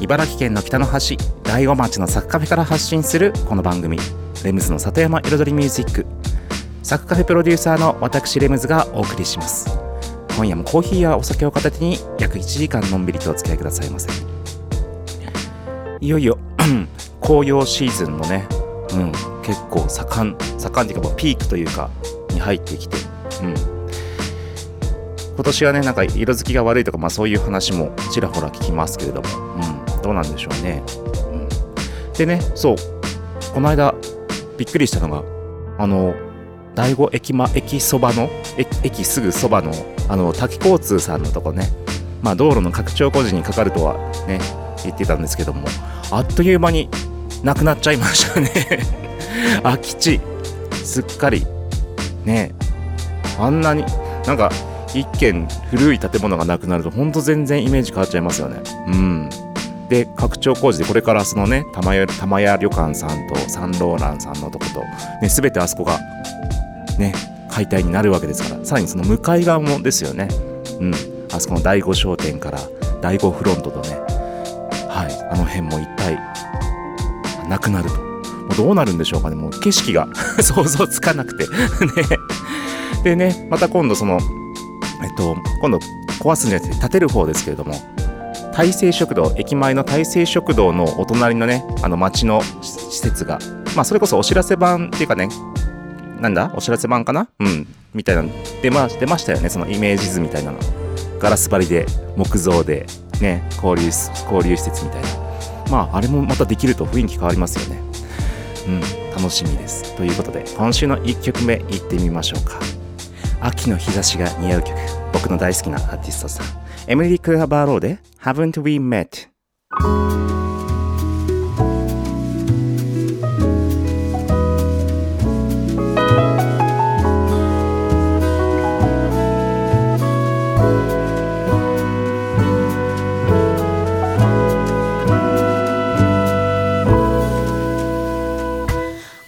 茨城県の北の端大子町のサクカフェから発信するこの番組レムズの里山彩りミュージック。サクカフェプロデューサーの私レムズがお送りします。今夜もコーヒーやお酒を片手に約1時間のんびりとお付き合いくださいませ。いよいよ 紅葉シーズンのね、うん、結構盛ん盛んっていうかピークというかに入ってきて、うん、今年はねなんか色づきが悪いとか、まあ、そういう話もちらほら聞きますけれども、どうなんでしょうね、うん、でねそう。この間びっくりしたのがあの第五駅,、ま、駅そばの駅すぐそばのあの滝交通さんのとこね。まあ道路の拡張工事にかかるとはね言ってたんですけども。あっという間になくなっちゃいましたね。空き地。すっかり。ね。あんなになんか一軒古い建物がなくなるとほんと全然イメージ変わっちゃいますよね。うん。で拡張工事でこれからそのね玉屋玉屋旅館さんとサンローランさんのとこと、ね、全てあそこがね解体になるわけですからさらにその向かい側もですよね。うん。あそこの第五商店から第五フロントとねはいあの辺も一体なくなると。もうどうなるんでしょうかね。もう景色が 想像つかなくて。ね。でねまた今度そのえっと今度壊すんじゃなくて建てる方ですけれども大成食堂駅前の大成食堂のお隣のねあの町の施設がまあそれこそお知らせ版っていうかねなんだ？お知らせ版かな？うん。みたいな出ま出ましたよね。そのイメージ図みたいなの。ガラス張りで木造でね交流交流施設みたいな。まああれもまたできると雰囲気変わりますよね。うん。楽しみです。ということで今週の1曲目いってみましょうか。秋の日差しが似合う曲。僕の大好きなアーティストさん。エミリー・クラバーローで Haven't We Met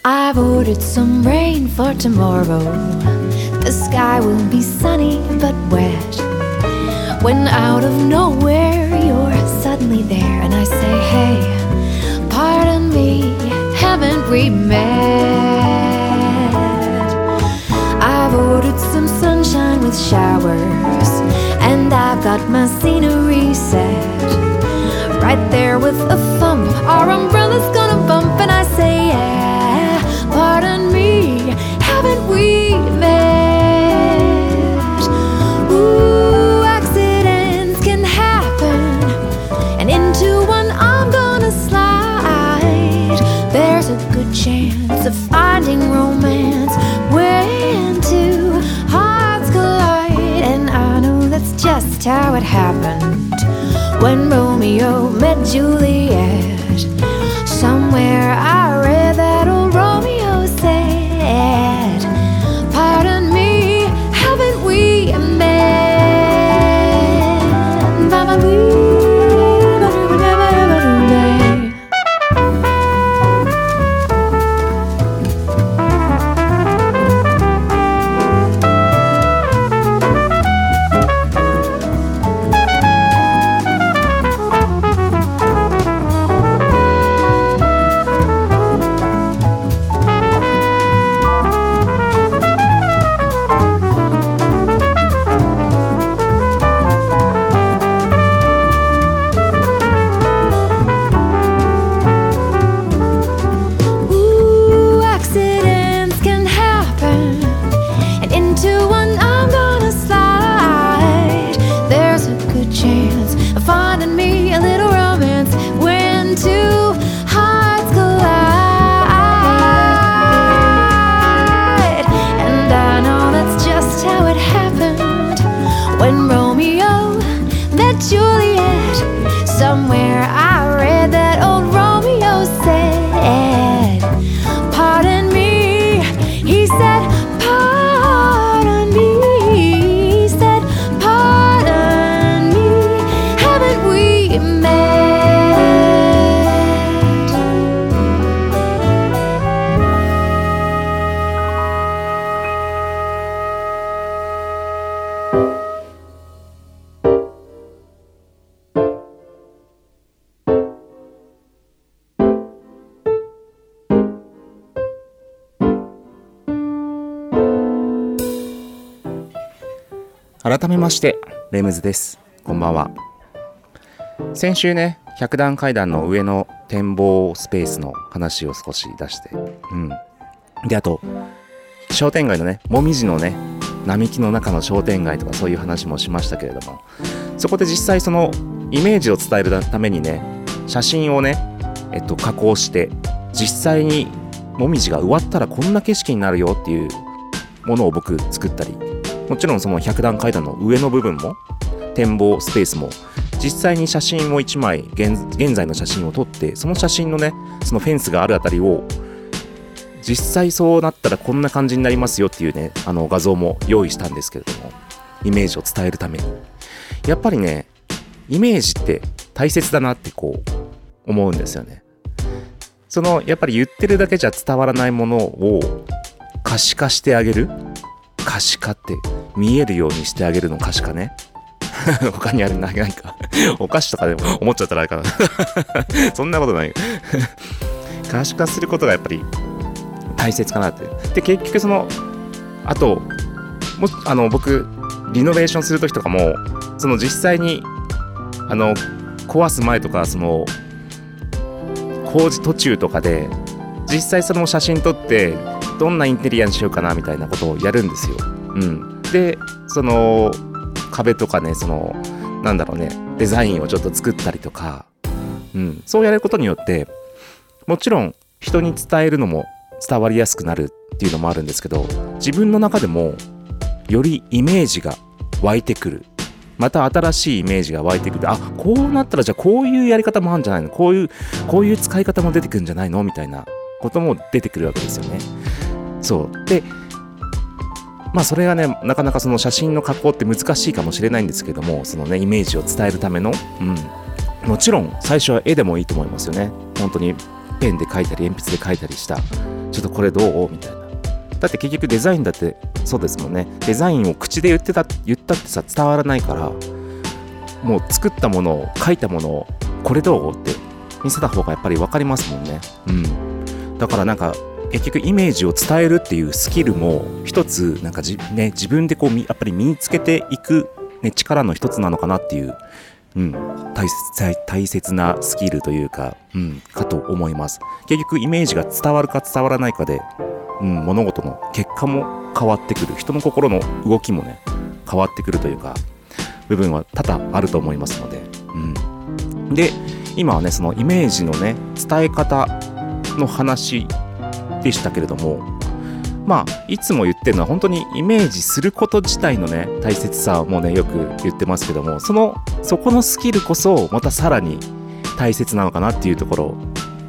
I've ordered some rain for tomorrow. The sky will be sunny but wet. When out of nowhere you're suddenly there, and I say, Hey, pardon me, haven't we met? I've ordered some sunshine with showers, and I've got my scenery set. Right there with a thump, our umbrella's gonna chance of finding romance when two hearts collide, and I know that's just how it happened when Romeo met Juliet. まして。レムズです。こんばんは。先週ね100段階段の上の展望スペースの話を少し出して。うん。であと商店街のねもみじのね並木の中の商店街とかそういう話もしましたけれども。そこで実際そのイメージを伝えるためにね写真をねえっと加工して実際にもみじが植わったらこんな景色になるよっていうものを僕作ったりもちろんその100段階段の上の部分も展望スペースも実際に写真を1枚現現在の写真を撮ってその写真のねそのフェンスがあるあたりを実際そうなったらこんな感じになりますよっていうねあの画像も用意したんですけれどもイメージを伝えるために。やっぱりねイメージって大切だなってこう思うんですよね。そのやっぱり言ってるだけじゃ伝わらないものを可視化してあげる。可視化って見えるようにしてあげるの可視化ね？他にあれないか。お菓子とかでも思っちゃったらあれかな。そんなことない。可視化することがやっぱり大切かなって。で結局そのあともあの僕リノベーションする時とかもその実際にあの壊す前とかその工事途中とかで実際その写真撮ってどんなインテリアにしようかなみたいなことをやるんですよ。うん、でその壁とかねそのなんだろうねデザインをちょっと作ったりとか、うん、そうやることによってもちろん人に伝えるのも伝わりやすくなるっていうのもあるんですけど自分の中でもよりイメージが湧いてくる。また新しいイメージが湧いてくる。あこうなったらじゃあこういうやり方もあるんじゃないの？こういうこういう使い方も出てくるんじゃないの？みたいなことも出てくるわけですよね。そう。でまあそれがねなかなかその写真の加工って難しいかもしれないんですけどもそのねイメージを伝えるためのうん。もちろん最初は絵でもいいと思いますよね。本当にペンで描いたり鉛筆で描いたりした。ちょっとこれどう？みたいな。だって結局デザインだってそうですもんね。デザインを口で言ってた言ったってさ伝わらないからもう作ったものを書いたものをこれどう？って見せた方がやっぱり分かりますもんね。うん。だからなんか結局イメージを伝えるっていうスキルも一つなんかじ、ね、自分でこうやっぱり身につけていく、ね、力の一つなのかなっていううん、大切大切なスキルというか、うん、かと思います。結局イメージが伝わるか伝わらないかで、うん、物事の結果も変わってくる。人の心の動きもね、変わってくるというか、部分は多々あると思いますので。うん、で、今はね、そのイメージのね、伝え方の話でしたけれども、まあ、いつも言ってるのは本当にイメージすること自体のね、大切さもね、よく言ってますけども、その、そこのスキルこそ、またさらに大切なのかなっていうところ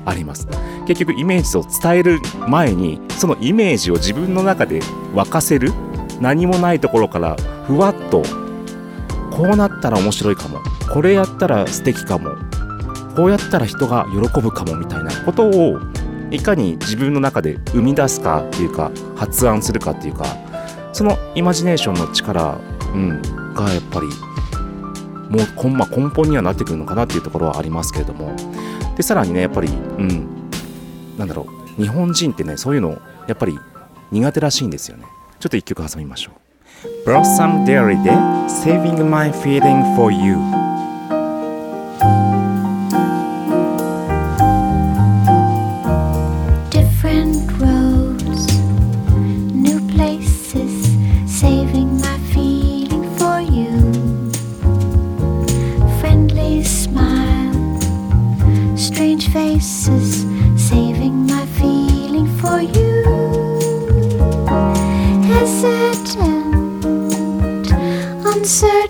あります。結局、イメージを伝える前に、そのイメージを自分の中で沸かせる、何もないところからふわっと、こうなったら面白いかも、これやったら素敵かも、こうやったら人が喜ぶかもみたいなことをいかに自分の中で生み出すかっていうか発案するかっていうかそのイマジネーションの力、うん、がやっぱりもう根,、ま根本にはなってくるのかなっていうところはありますけれども。でさらにねやっぱり、うん、なんだろう日本人ってねそういうのやっぱり苦手らしいんですよね。ちょっと一曲挟みましょう。Blossom Dairy で Saving My Feeling for You answer.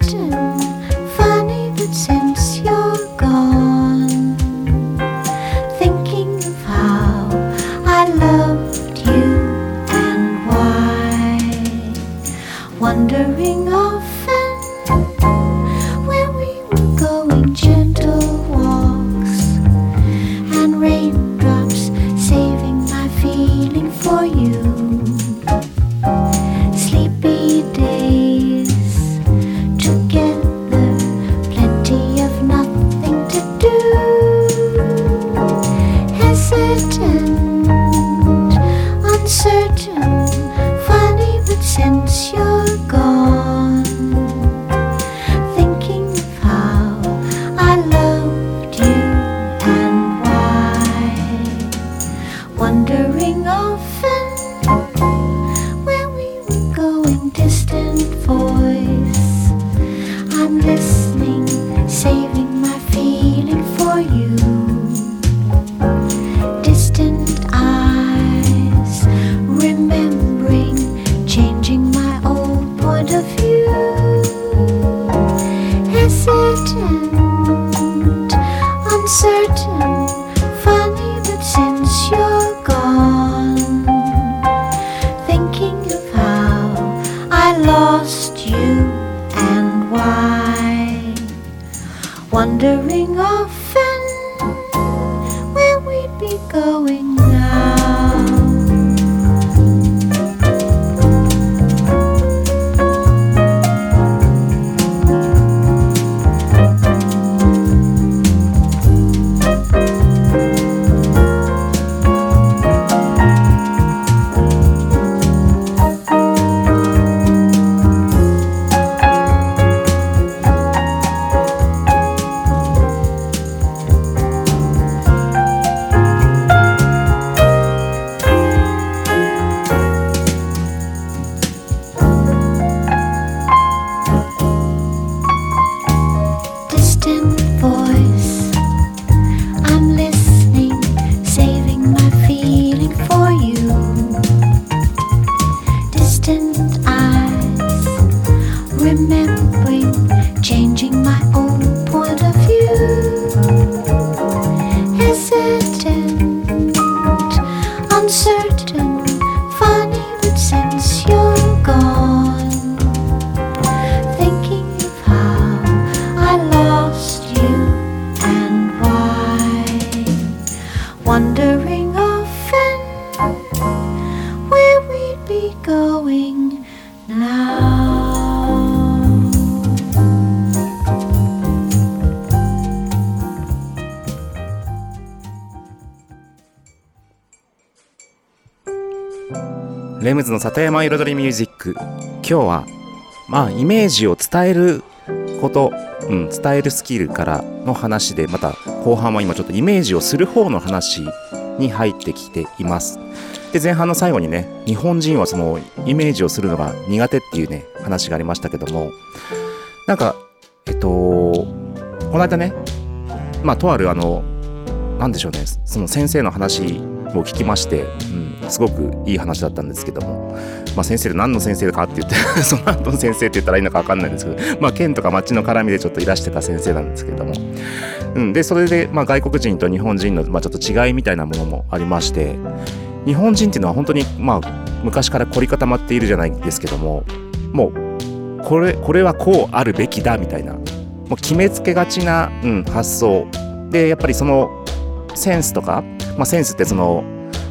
の里山彩りミュージック。今日はまあイメージを伝えること、うん、伝えるスキルからの話でまた後半は今ちょっとイメージをする方の話に入ってきています。で前半の最後にね日本人はそのイメージをするのが苦手っていうね話がありましたけども。なんかえっとこの間ねまあとあるあのなんでしょうねその先生の話を聞きまして、うん、すごくいい話だったんですけども、まあ、先生で何の先生かって言って その後の先生って言ったらいいのか分かんないんですけど、まあ、県とか町の絡みでちょっといらしてた先生なんですけども、うん、でそれで、まあ、外国人と日本人の、まあ、ちょっと違いみたいなものもありまして日本人っていうのは本当に、まあ、昔から凝り固まっているじゃないですけどももうこれこれはこうあるべきだみたいなもう決めつけがちな、うん、発想。でやっぱりそのセンスとか、まあ、センスってその、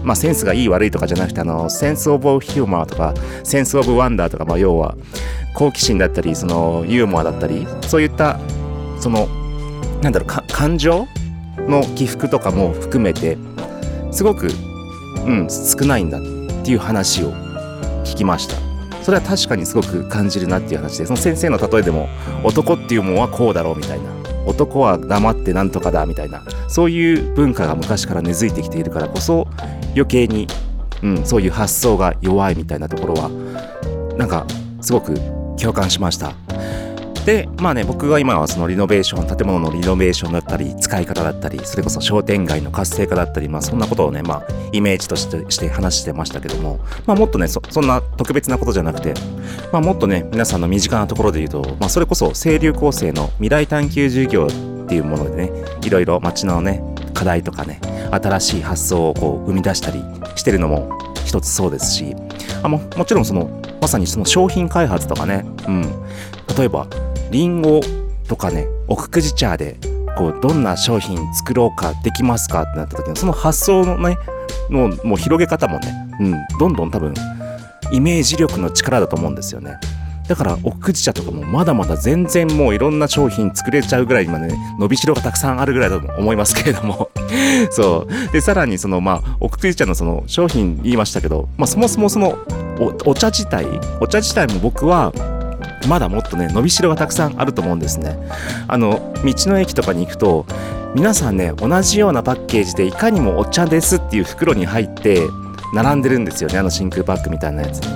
まあ、センスがいい悪いとかじゃなくてあのセンス・オブ・ヒューマーとかセンス・オブ・ワンダーとか、まあ、要は好奇心だったりそのユーモアだったりそういったそのなんだろうか感情の起伏とかも含めてすごく、うん、少ないんだっていう話を聞きました。それは確かにすごく感じるなっていう話でその先生の例えでも男っていうもんはこうだろうみたいな。男は黙ってなんとかだみたいなそういう文化が昔から根付いてきているからこそ余計に、うん、そういう発想が弱いみたいなところはなんかすごく共感しました。でまあね僕が今はそのリノベーション建物のリノベーションだったり使い方だったりそれこそ商店街の活性化だったりまあそんなことをねまあイメージとしてして話してましたけどもまあもっとねそそんな特別なことじゃなくてまあもっとね皆さんの身近なところで言うとまあそれこそ清流構成の未来探求授業っていうものでねいろいろ街のね課題とかね新しい発想をこう生み出したりしてるのも一つそうですしあももちろんそのまさにその商品開発とかね、うん、例えばリンゴとかね奥久慈茶でこうどんな商品作ろうかできますかってなった時のその発想のねのもう広げ方もね、うん、どんどん多分イメージ力の力だと思うんですよね。だから奥久慈茶とかもまだまだ全然もういろんな商品作れちゃうぐらい今ね伸びしろがたくさんあるぐらいだと思いますけれども そうでさらにそのまあ奥久慈茶のその商品言いましたけど、まあ、そもそもそのおお茶自体お茶自体も僕はまだもっとね伸びしろがたくさんあると思うんですね。あの道の駅とかに行くと皆さんね同じようなパッケージでいかにもお茶ですっていう袋に入って並んでるんですよねあの真空パックみたいなやつに。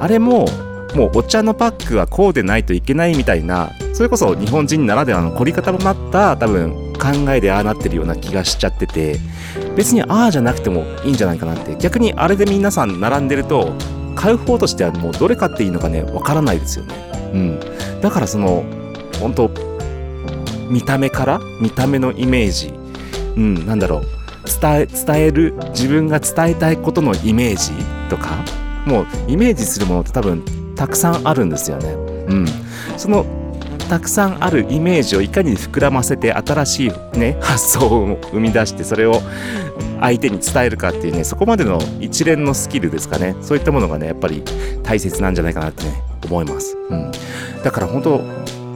あれももうお茶のパックはこうでないといけないみたいなそれこそ日本人ならではの凝り固まった多分考えでああなってるような気がしちゃってて別にああじゃなくてもいいんじゃないかなって。逆にあれで皆さん並んでると買う方としてはもうどれ買っていいのかねわからないですよね。うん。だからその本当見た目から見た目のイメージうんなんだろう伝え伝える自分が伝えたいことのイメージとかもうイメージするものって多分たくさんあるんですよね。うん、そのたくさんあるイメージをいかに膨らませて新しいね 発想を生み出してそれを相手に伝えるかっていうねそこまでの一連のスキルですかね。そういったものがねやっぱり大切なんじゃないかなってね思います、うん、だから本当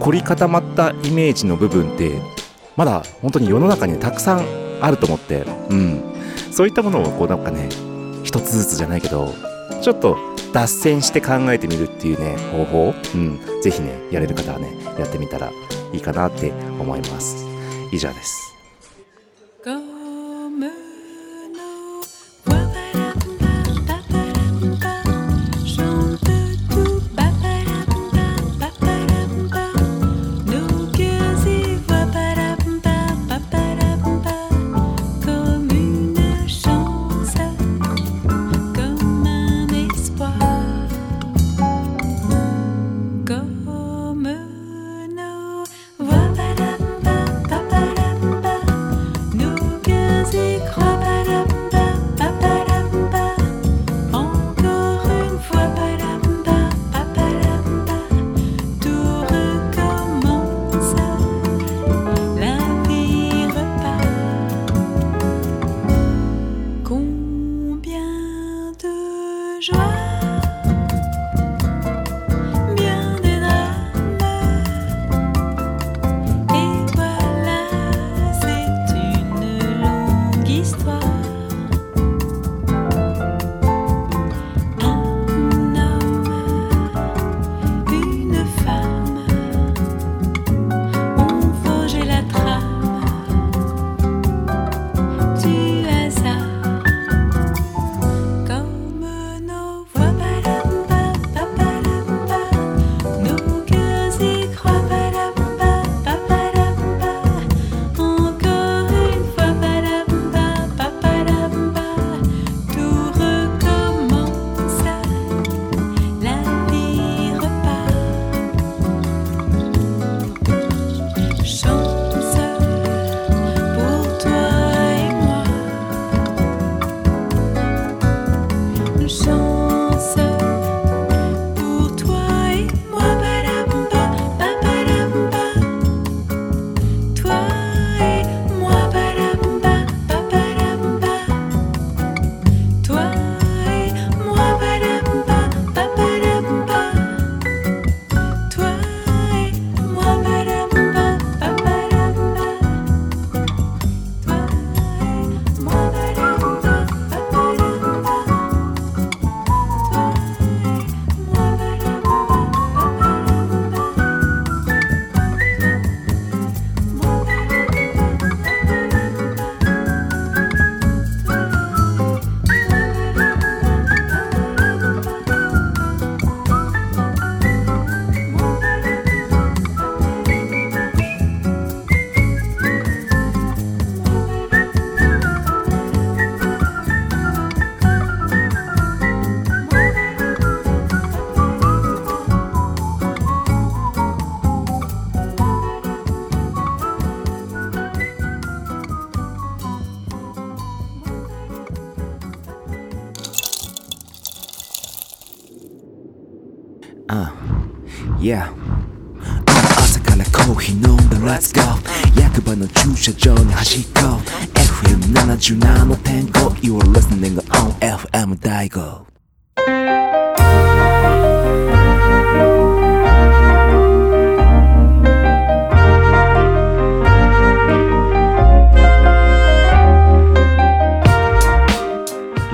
凝り固まったイメージの部分ってまだ本当に世の中にたくさんあると思って、うん、そういったものをこうなんかね一つずつじゃないけどちょっと脱線して考えてみるっていうね方法、うん、ぜひねやれる方はねやってみたらいいかなって思います。以上です。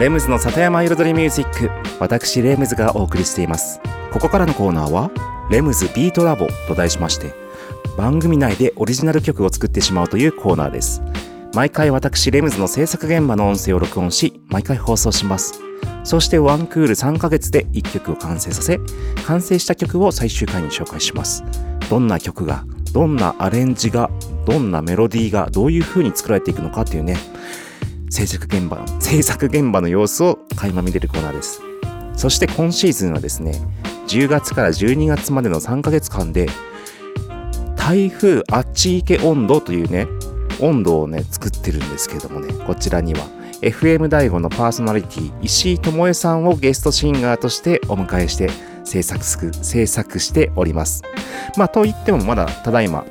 レムズの里山彩りミュージック。私レムズがお送りしています。ここからのコーナーはレムズビートラボと題しまして番組内でオリジナル曲を作ってしまうというコーナーです。毎回私レムズの制作現場の音声を録音し毎回放送します。そしてワンクール3ヶ月で1曲を完成させ完成した曲を最終回に紹介します。どんな曲がどんなアレンジがどんなメロディーがどういう風に作られていくのかっていうね制作現場の制作現場の様子を垣間見れるコーナーですそして今シーズンはですね10月から12月までの3ヶ月間で台風あっち行け温度というね温度をね作ってるんですけどもねこちらには FM 大悟のパーソナリティ石井智恵さんをゲストシンガーとしてお迎えして制作す制作しております。まあ、といってもまだただいま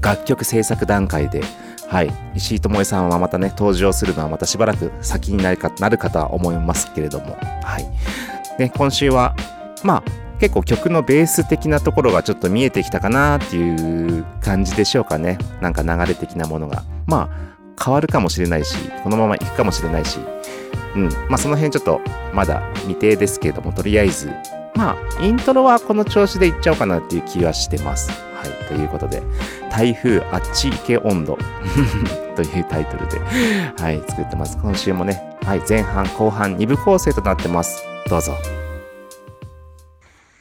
楽曲制作段階で、はい、石井智恵さんはまたね登場するのはまたしばらく先になるかなるかとは思いますけれども、はい。で、今週は、まあ、結構曲のベース的なところがちょっと見えてきたかなっていう感じでしょうかね。なんか流れ的なものが。まあ、変わるかもしれないし、このまま行くかもしれないし、うん。まあ、その辺ちょっとまだ未定ですけれども、とりあえず、まあ、イントロはこの調子でいっちゃおうかなっていう気はしてます。はい。ということで、台風あっち行け温度というタイトルで、はい、作ってます。今週もね、はい、前半後半2部構成となってます。どうぞ。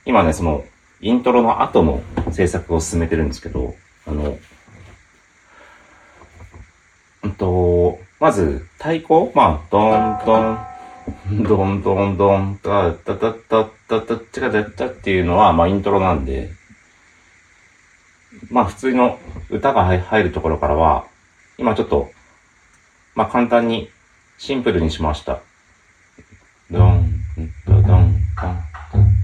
今ね、その、イントロの後の制作を進めてるんですけど、あの、うんと、まず、太鼓？まあ、ドンドン、ドンドンドン、タタタタタタチカタタっていうのは、まあ、イントロなんで、まあ、普通の歌が入るところからは、今ちょっと、まあ、簡単に、シンプルにしました。ドン、ドドン、カン、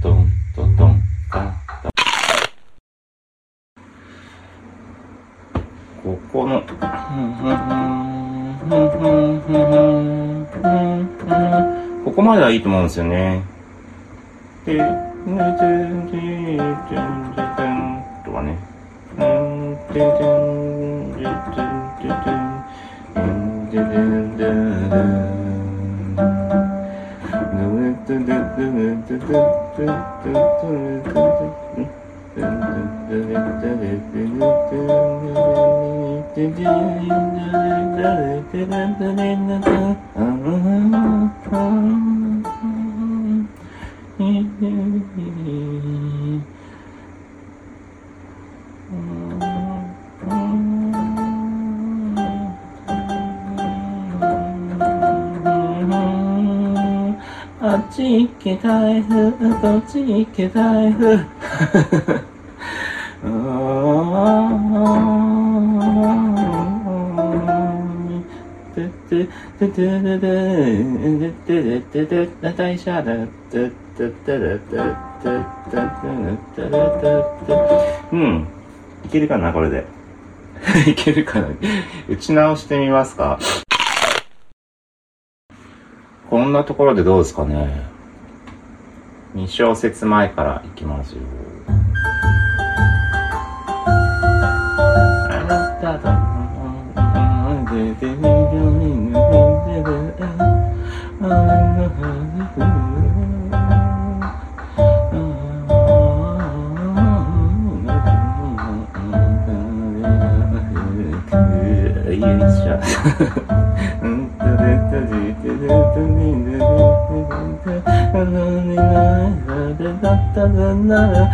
ドン、ドドン、カ、ン。ここの、ここまではいいと思うんですよね。で、とかね。Uh-huh. ち行け台風、こっち行け台風。大車だ。うん。いけるかな、これで。いけるかな。打ち直してみますか。こんなところでどうですかね。2小節前からいきますよ。あなたとよいしょ。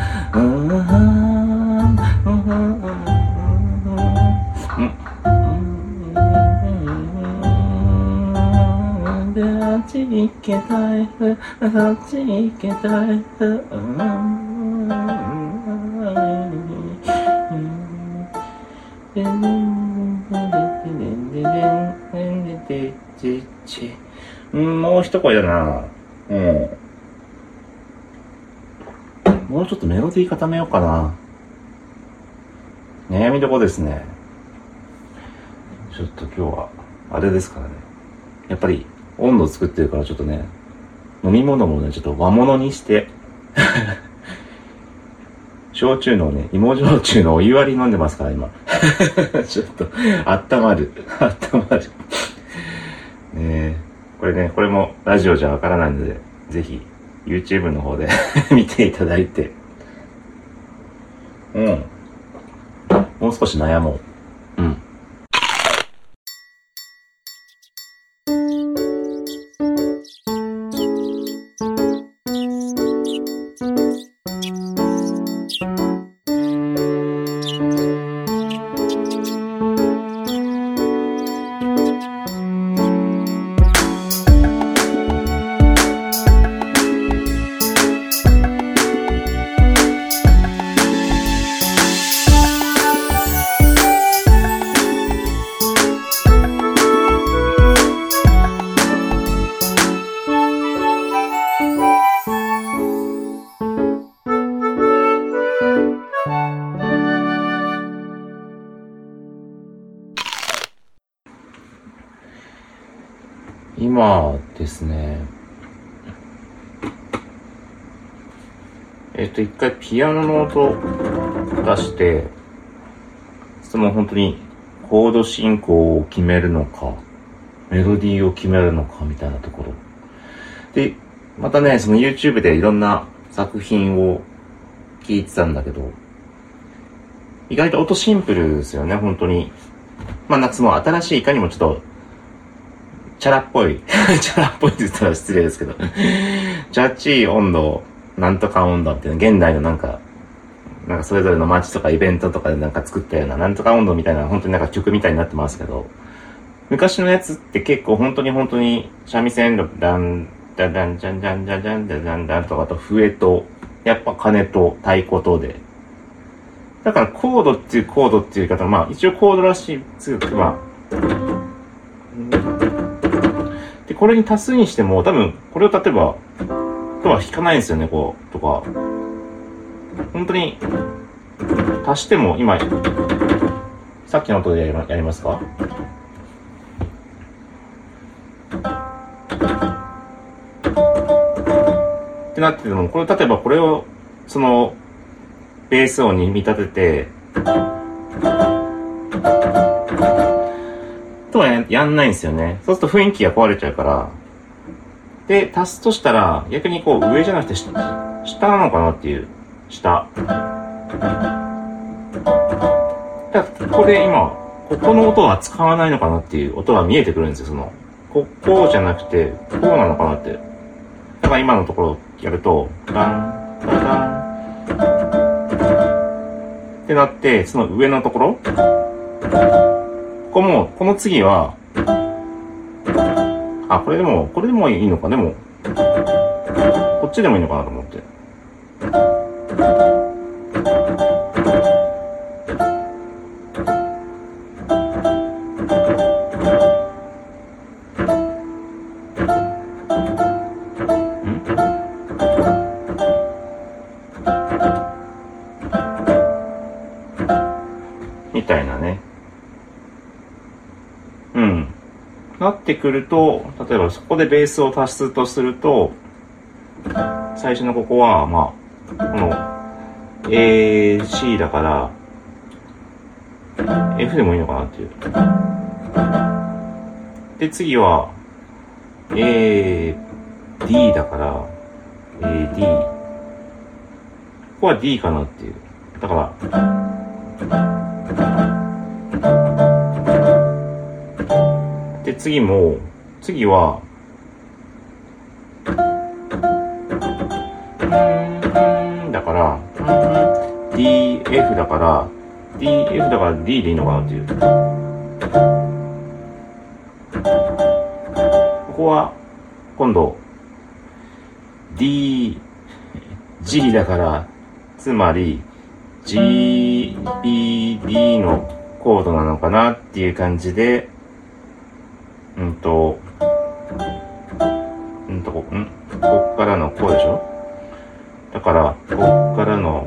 であっち行け台風あっち行け台風うん、もう一声だな。うん。もうちょっとメロディー固めようかな。悩みどこですね。ちょっと今日は、あれですからね。やっぱり温度作ってるからちょっとね、飲み物もね、ちょっと和物にして、焼酎のね、芋焼酎のお湯割り飲んでますから、今。ちょっと、あったまる。あったまる。ね。これね、これもラジオじゃわからないので、ぜひ、YouTube の方で 見ていただいて。うん。もう少し悩もう。ピアノの音出して、その本当にコード進行を決めるのか、メロディーを決めるのかみたいなところ。で、またね、その YouTube でいろんな作品を聞いてたんだけど、意外と音シンプルですよね、本当に。まあ、なんかその新しいいかにもちょっと、チャラっぽい。チャラっぽいって言ったら失礼ですけど。ジャッジ温度、なんとか温度っていうの、現代のなんか、なんかそれぞれの街とかイベントとかでなんか作ったような、なんとか温度みたいな、本当になんか曲みたいになってますけど、昔のやつって結構本当に本当に、三味線のダン、ダンダン、ジャンジャンジャンジャンジャンジャンダンとかあと笛と、やっぱ鐘と太鼓とで、だからコードっていうコードっていう言い方はまあ一応コードらしい、つうかまあ、で、これに足すにしても多分、これを例えば、とは弾かないんですよね、こう、とか。本当に、足しても今、さっきの音でやりまやりますか？ってなってても、これ例えばこれを、その、ベース音に見立てて、とはややんないんですよね。そうすると雰囲気が壊れちゃうから。で、足すとしたら、逆にこう上じゃなくて下、下なのかなっていう。下。だこれ今、ここの音は使わないのかなっていう音が見えてくるんですよ、その。ここうじゃなくて、こうなのかなって。だから今のところやると、ダン、ダダン、ってなって、その上のところここも、この次は、あ、これでも、これでもいいのか、でも、こっちでもいいのかなと思って。みたいなね。うん。なってくると、例えばそこでベースを足すとすると、最初のここは、まあ、この、A、C だから、F でもいいのかなっていう。で、次は、A、D だから、A、D。ここは D かなっていう。だから、次も、次は、だから、DF だから、DF だから D でいいのかなっていう。ここは、今度、D、G だから、つまり、G、B、D のコードなのかなっていう感じで、うんと、うんとこ、ん？こっからのこうでしょ？だから、こっからの、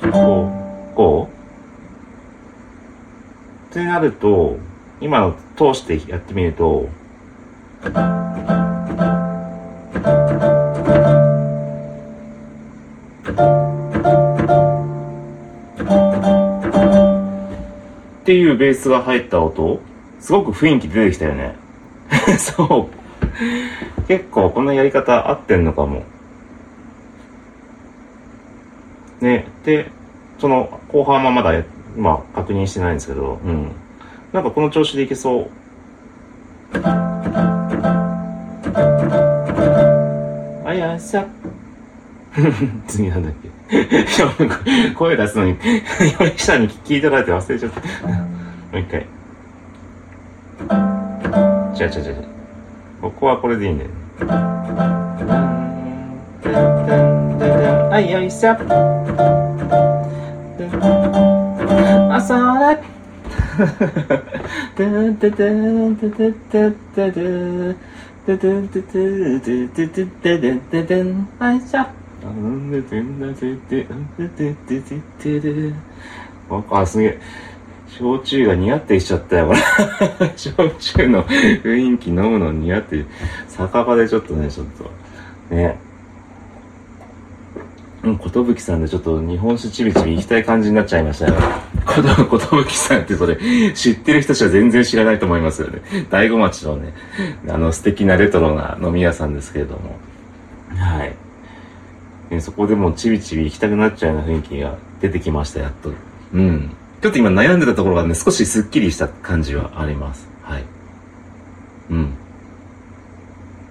こう、こう？ってなると、今の通してやってみると、っていうベースが入った音、すごく雰囲気出てきたよね。そう。結構このやり方合ってんのかも。ね、で、その後半はまだ、まあ確認してないんですけど、うん。なんかこの調子でいけそう。あやさ。次なんだっけ。声出すのに、山下に聞いてられて忘れちゃった。もう一回。違う違う違うはこれでいいね。あいあいさ。あさら。あいさ。あ、すげえ。焼酎が似合ってきちゃったよ、これ。焼酎の雰囲気飲むの似合って、酒場でちょっとね、ちょっと、ね。うん、ことぶきさんでちょっと日本酒ちびちび行きたい感じになっちゃいましたよ。こと、ことぶきさんってそれ、知ってる人たちは全然知らないと思いますよね。大子町のね、あの素敵なレトロな飲み屋さんですけれども。はい。ね、そこでもうちびちび行きたくなっちゃうような雰囲気が出てきました、やっと。うん。ちょっと今悩んでたところがね、少しスッキリした感じはあります。はい。うん。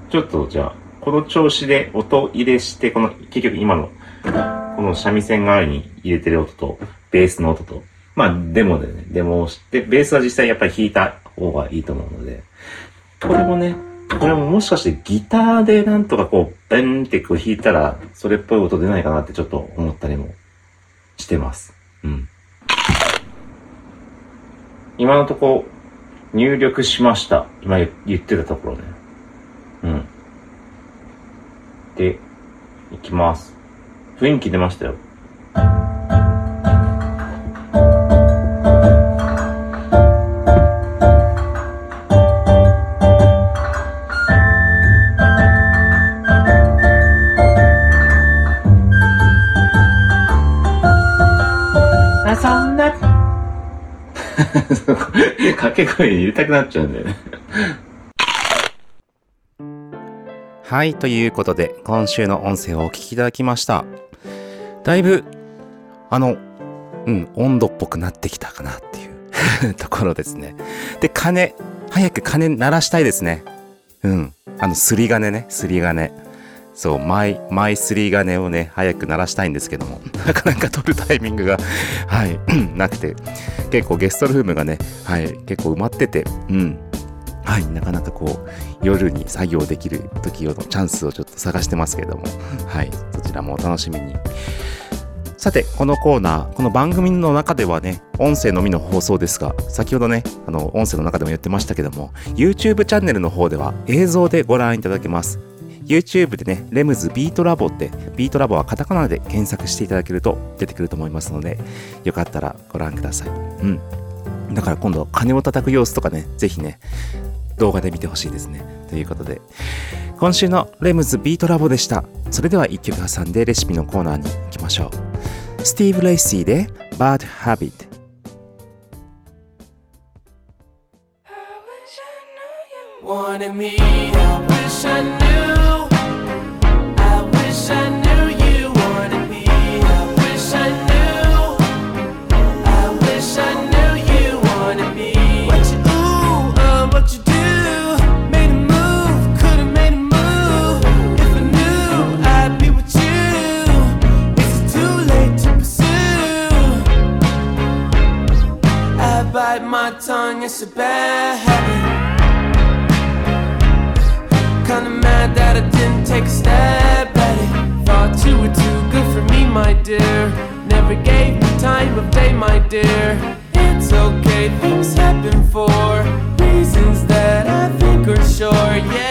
ちょっとじゃあ、この調子で音入れして、この、結局今の、この三味線代わりに入れてる音と、ベースの音と、まあ、デモでね、デモをして、ベースは実際やっぱり弾いた方がいいと思うので、これもね、これももしかしてギターでなんとかこう、ベンってこう弾いたら、それっぽい音出ないかなってちょっと思ったりもしてます。うん。今のとこ、入力しました。今言ってたところね。うん。で、いきます。雰囲気出ましたよ。け声入れたくなっちゃうんだよね。はい、ということで、今週の音声をお聞きいただきました。だいぶ、あの、うん、温度っぽくなってきたかなっていう ところですね。で、鐘、早く鐘鳴らしたいですね。うん。あの、すり金ね、すり金。そう、マイ、マイすり金をね、早く鳴らしたいんですけども、なかなか撮るタイミングが、はい、なくて、結構ゲストルームがね、はい、結構埋まってて、うん。はい、なかなかこう、夜に作業できる時用のチャンスをちょっと探してますけども、はい、そちらもお楽しみに。さて、このコーナー、この番組の中ではね、音声のみの放送ですが、先ほどね、あの、音声の中でも言ってましたけども、YouTube チャンネルの方では映像でご覧いただけます。YouTube でね、レムズビートラボって、ビートラボはカタカナで検索していただけると出てくると思いますので、よかったらご覧ください。うん。だから今度、鐘を叩く様子とかね、ぜひね、動画で見てほしいですね。ということで、今週のレムズビートラボでした。それでは一曲挟んでレシピのコーナーに行きましょう。スティーブ・レイシーで Bad Habit。wanted me. I wish I knew. Bite my tongue, it's a bad habit. Kinda mad that I didn't take a stab my dear. Never gave me time of day, my dear. It's okay, things happen for reasons that I think are sure. Yeah,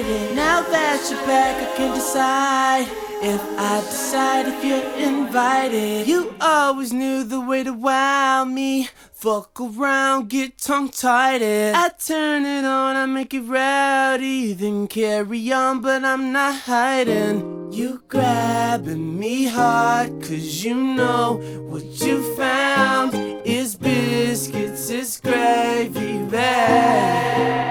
You can't surprise a Gemini. I'm everywhere. I'm cross-eyed. like I can decide if I decide if you're invited. You always knew the way to wow me. Fuck around, get tongue tied. I turn it on, I make it rowdy, then carry on, but I'm not hiding. You grabbing me hard, cause you know what you found is biscuits, is gravy, babe.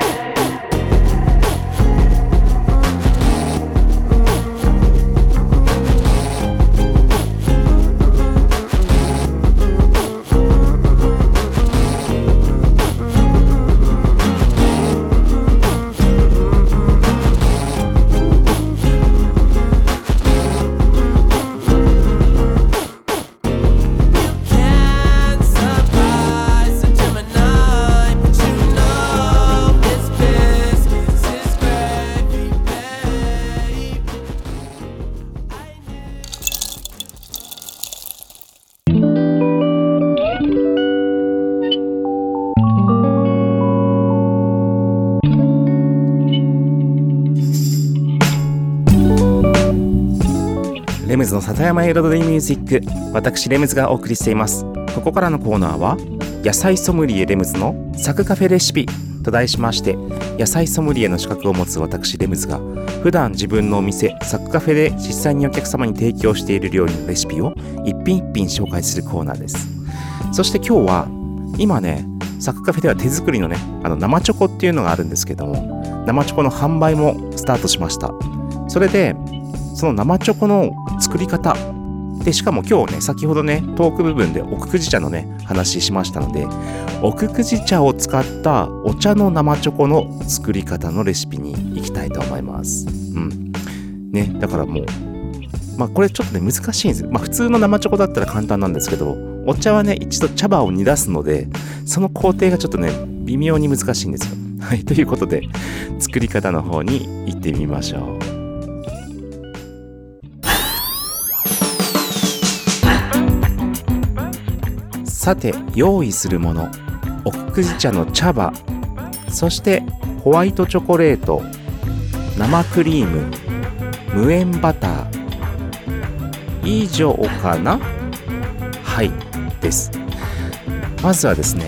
ムズの里山彩りミュージック私レムズがお送りしています。ここからのコーナーは野菜ソムリエレムズのサクカフェレシピと題しまして野菜ソムリエの資格を持つ私レムズが普段自分のお店サクカフェで実際にお客様に提供している料理のレシピを一品一品紹介するコーナーです。そして今日は今ねサクカフェでは手作りのねあの生チョコっていうのがあるんですけども生チョコの販売もスタートしました。それでその生チョコの作り方。でしかも今日ね先ほどねトーク部分で奥久慈茶のね話しましたので奥久慈茶を使ったお茶の生チョコの作り方のレシピに行きたいと思います。うん。ねだからもうまあこれちょっとね難しいんです。まあ普通の生チョコだったら簡単なんですけどお茶はね一度茶葉を煮出すのでその工程がちょっとね微妙に難しいんですよ。はいということで作り方の方に行ってみましょう。さて用意するもの奥久慈茶の茶葉そしてホワイトチョコレート生クリーム無塩バター。以上かな？はいです。まずはですね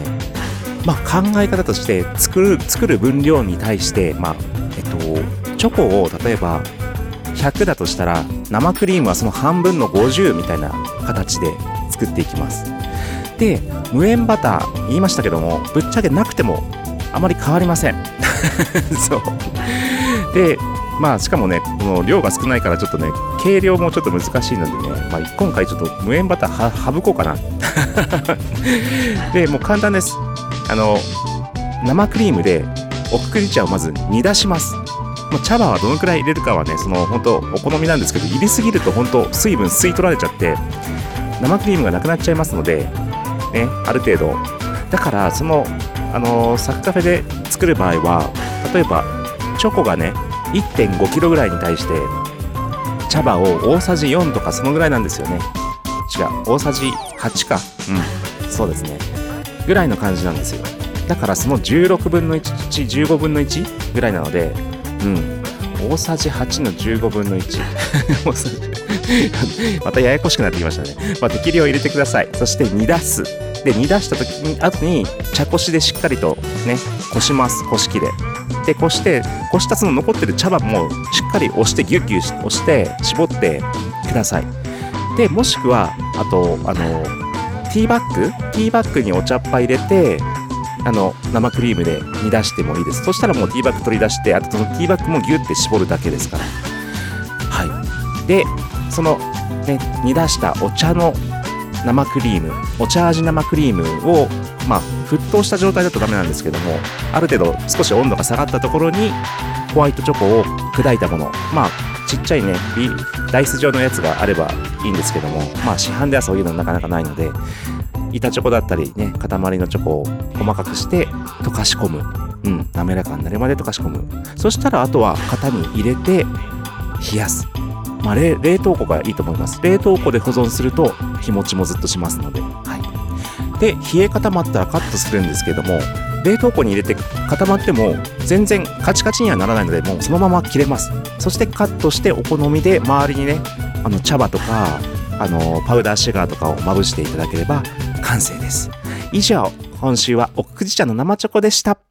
まあ考え方として作る作る分量に対してまあえっとチョコを例えば100だとしたら生クリームはその半分の50みたいな形で作っていきます。で無塩バター言いましたけどもぶっちゃけなくてもあまり変わりません。そう。でまあしかもねこの量が少ないからちょっとね計量もちょっと難しいのでね、まあ、今回ちょっと無塩バター省こうかな。でもう簡単です。あの生クリームで奥久慈茶をまず煮出します。もう茶葉はどのくらい入れるかはねその本当お好みなんですけど入れすぎると本当水分吸い取られちゃって生クリームがなくなっちゃいますのでねある程度。だからそのあのサクカフェで作る場合は例えばチョコがね 1.5kg ぐらいに対して茶葉を大さじ4とかそのぐらいなんですよね。違う大さじ8か。うん。そうですね。ぐらいの感じなんですよ。だからその16分の115分の1ぐらいなのでうん。大さじ8の15分の1 大さじ またややこしくなってきましたね、まあ、適量入れてください。そして煮出す。で煮出した時に後に茶こしでしっかりとねこします。こし器で。でこしてこしたその残ってる茶葉もしっかり押してギュッギュッ押して絞ってください。でもしくはあとあのティーバッグ？ティーバッグにお茶っ葉入れてあの生クリームで煮出してもいいです。そしたらもうティーバッグ取り出してあとそのティーバッグもギュッて絞るだけですから。はい。でそのね煮出したお茶の生クリームお茶味生クリームをまあ沸騰した状態だとダメなんですけどもある程度少し温度が下がったところにホワイトチョコを砕いたものまあちっちゃいねビダイス状のやつがあればいいんですけどもまあ市販ではそういうのなかなかないので板チョコだったりね塊のチョコを細かくして溶かし込む。うん滑らかになるまで溶かし込む。そしたらあとは型に入れて冷やす。まあ、冷冷凍庫がいいと思います。冷凍庫で保存すると日持ちもずっとしますので。はい。で、冷え固まったらカットするんですけども、冷凍庫に入れて固まっても全然カチカチにはならないのでもうそのまま切れますそしてカットしてお好みで周りにねあの茶葉とかあのパウダーシュガーとかをまぶしていただければ完成です以上今週は奥久慈茶の生チョコでした「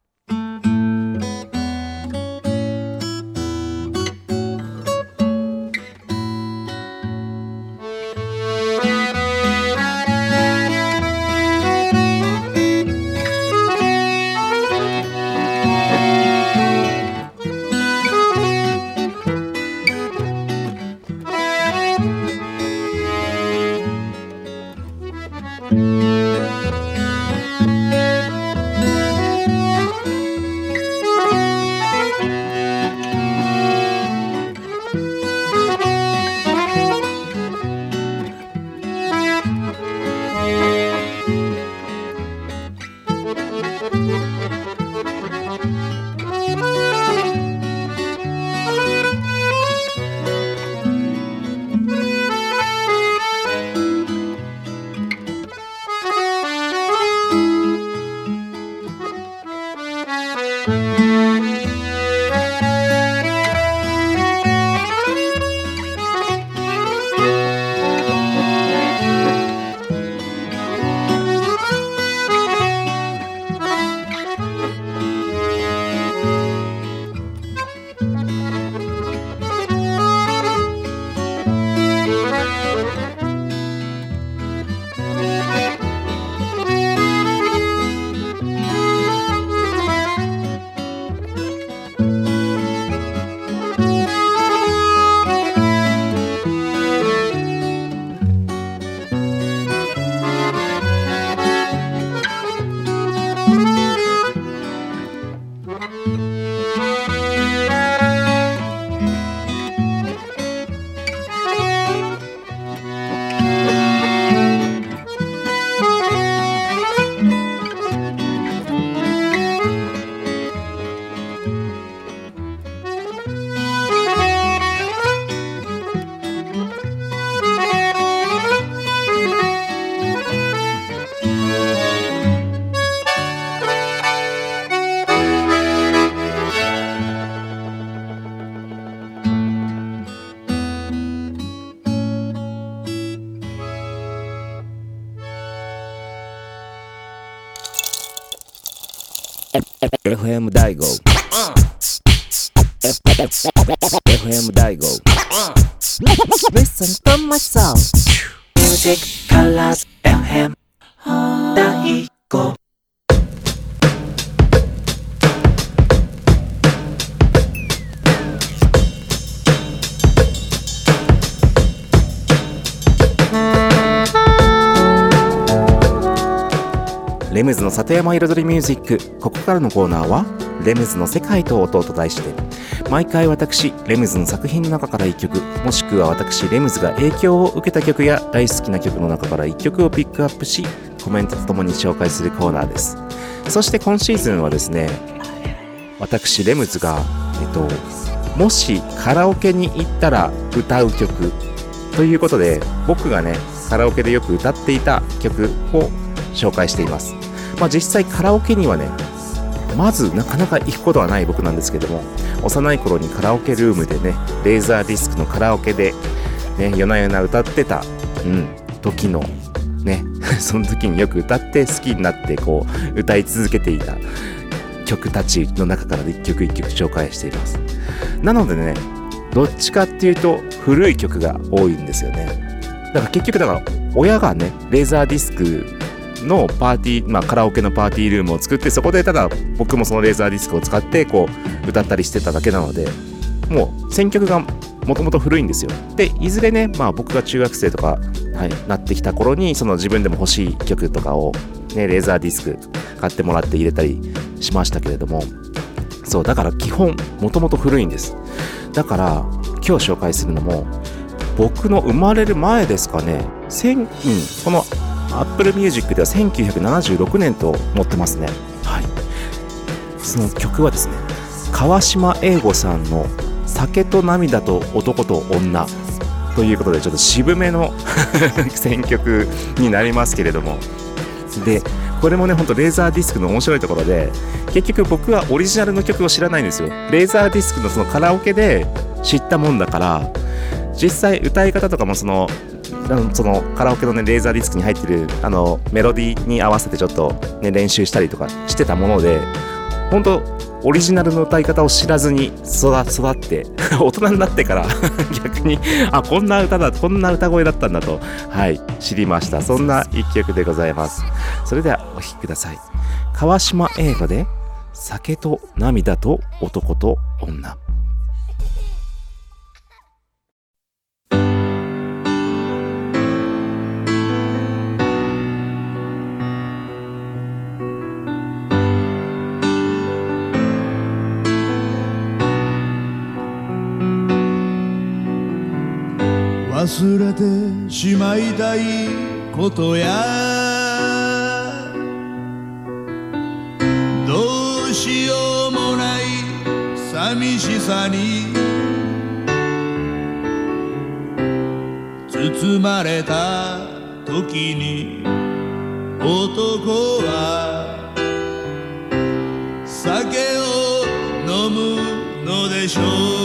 Music Colors FM 大悟」レムズの里山彩りミュージック。ここからのコーナーは「レムズの世界と音」と題して。毎回私レムズの作品の中から1曲もしくは私レムズが影響を受けた曲や大好きな曲の中から1曲をピックアップしコメントとともに紹介するコーナーです。そして今シーズンはですね私レムズがえっともしカラオケに行ったら歌う曲ということで僕がねカラオケでよく歌っていた曲を紹介しています。まあ実際カラオケにはねまずなかなか行くことはない僕なんですけども幼い頃にカラオケルームでねレーザーディスクのカラオケで、ね、夜な夜な歌ってた、うん、時のね その時によく歌って好きになってこう歌い続けていた曲たちの中から一曲一曲紹介しています。なのでねどっちかっていうと古い曲が多いんですよね。だから結局だから親がねレーザーディスクのパーティー、まあ、カラオケのパーティールームを作ってそこでただ僕もそのレーザーディスクを使ってこう歌ったりしてただけなのでもう選曲がもともと古いんですよ。でいずれね、まあ、僕が中学生とか、はい、なってきた頃にその自分でも欲しい曲とかを、ね、レーザーディスク買ってもらって入れたりしましたけれども。そうだから基本もともと古いんです。だから今日紹介するのも僕の生まれる前ですかね、うん、この Apple Music では1976年と載ってますね。はい。その曲はですね、川島英吾さんの酒と涙と男と女ということでちょっと渋めの 選曲になりますけれども。で、これもねほんとレーザーディスクの面白いところで結局僕はオリジナルの曲を知らないんですよレーザーディスクのそのカラオケで知ったもんだから実際歌い方とかもそのあのそのカラオケのねレーザーディスクに入ってるあのメロディーに合わせてちょっとね練習したりとかしてたもので本当オリジナルの歌い方を知らずに育って 大人になってから 逆にあこんな歌だこんな歌声だったんだとはい知りました。そんな一曲でございます。それではお聴きください。川島映画で酒と涙と男と女。忘れてしまいたいことや。どうしようもない寂しさに。包まれた時に。男は酒を飲むのでしょう。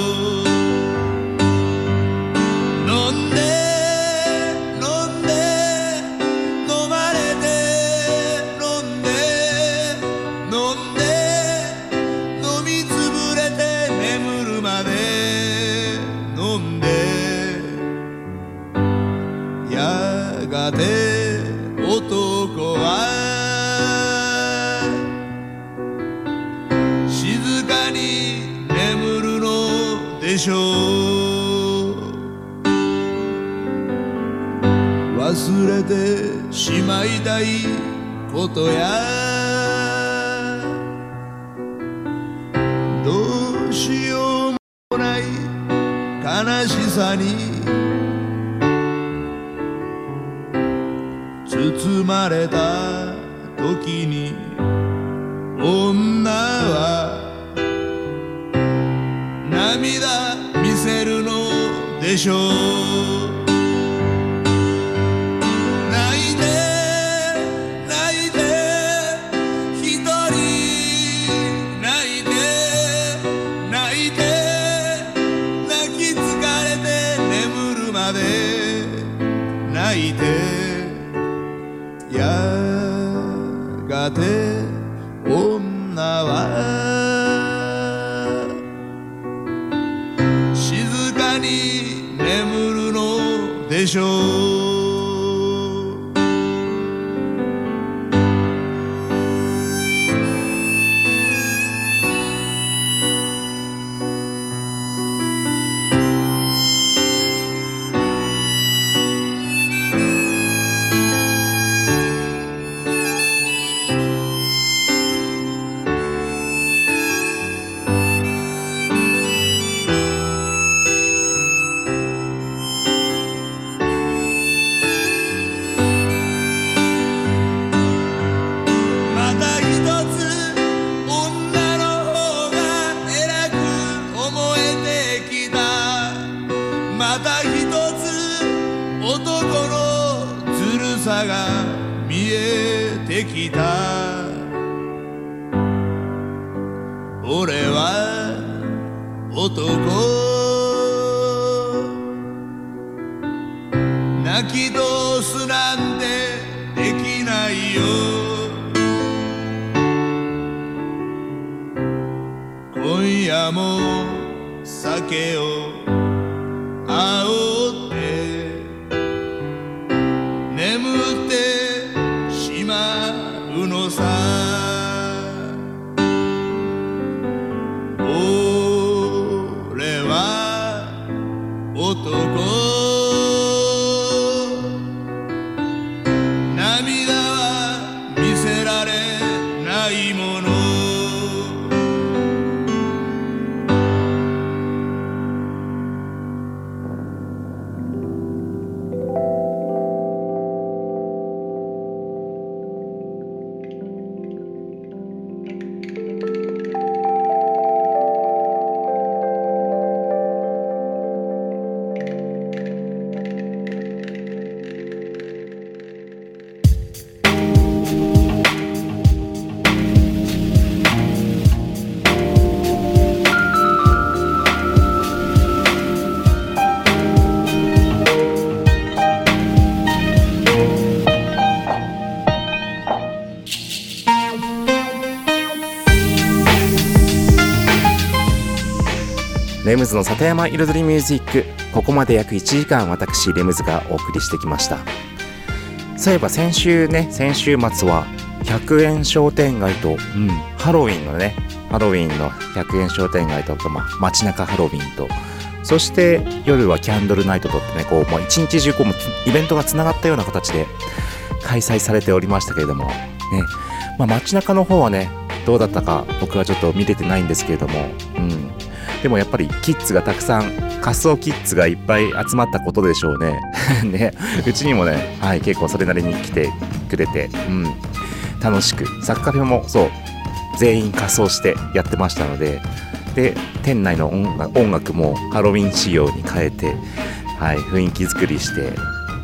の里山彩りミュージックここまで約1時間私レムズがお送りしてきました。そういえば先週ね先週末は100円商店街と、うん、ハロウィンのねハロウィンの100円商店街と、まあ、街中ハロウィンとそして夜はキャンドルナイトとってねこう、まあ、一日中こうイベントがつながったような形で開催されておりましたけれどもね、まあ、街中の方はねどうだったか僕はちょっと見れてないんですけれども、うん、でもやっぱりキッズがたくさん仮想キッズがいっぱい集まったことでしょうね。ね。うちにもね、はい、結構それなりに来てくれて、うん、楽しく。サッカーフェもそう全員仮装してやってましたので。で店内の音楽もハロウィン仕様に変えて、はい、雰囲気作りして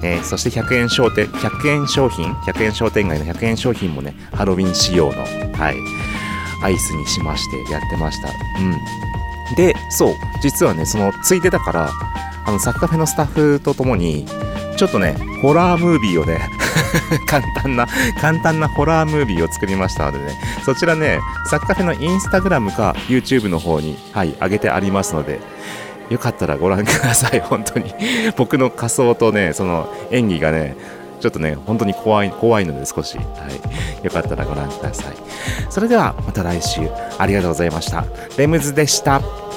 ね、そして100円商店、100円商品、100円商店街の100円商品もね、ハロウィン仕様の、はい、アイスにしましてやってました。うん。で、そう、実はね、その、ついでだから、あの、サッカフェのスタッフと共に、ちょっとね、ホラームービーをね 簡単な、簡単なホラームービーを作りましたのでね、そちらね、サッカフェのインスタグラムか YouTube の方に、はい、上げてありますので、よかったらご覧ください、本当に。僕の仮装とね、その演技がね、ちょっとね、本当に怖い、怖いので少し、はい。よかったらご覧ください。それではまた来週、ありがとうございました。レムズでした。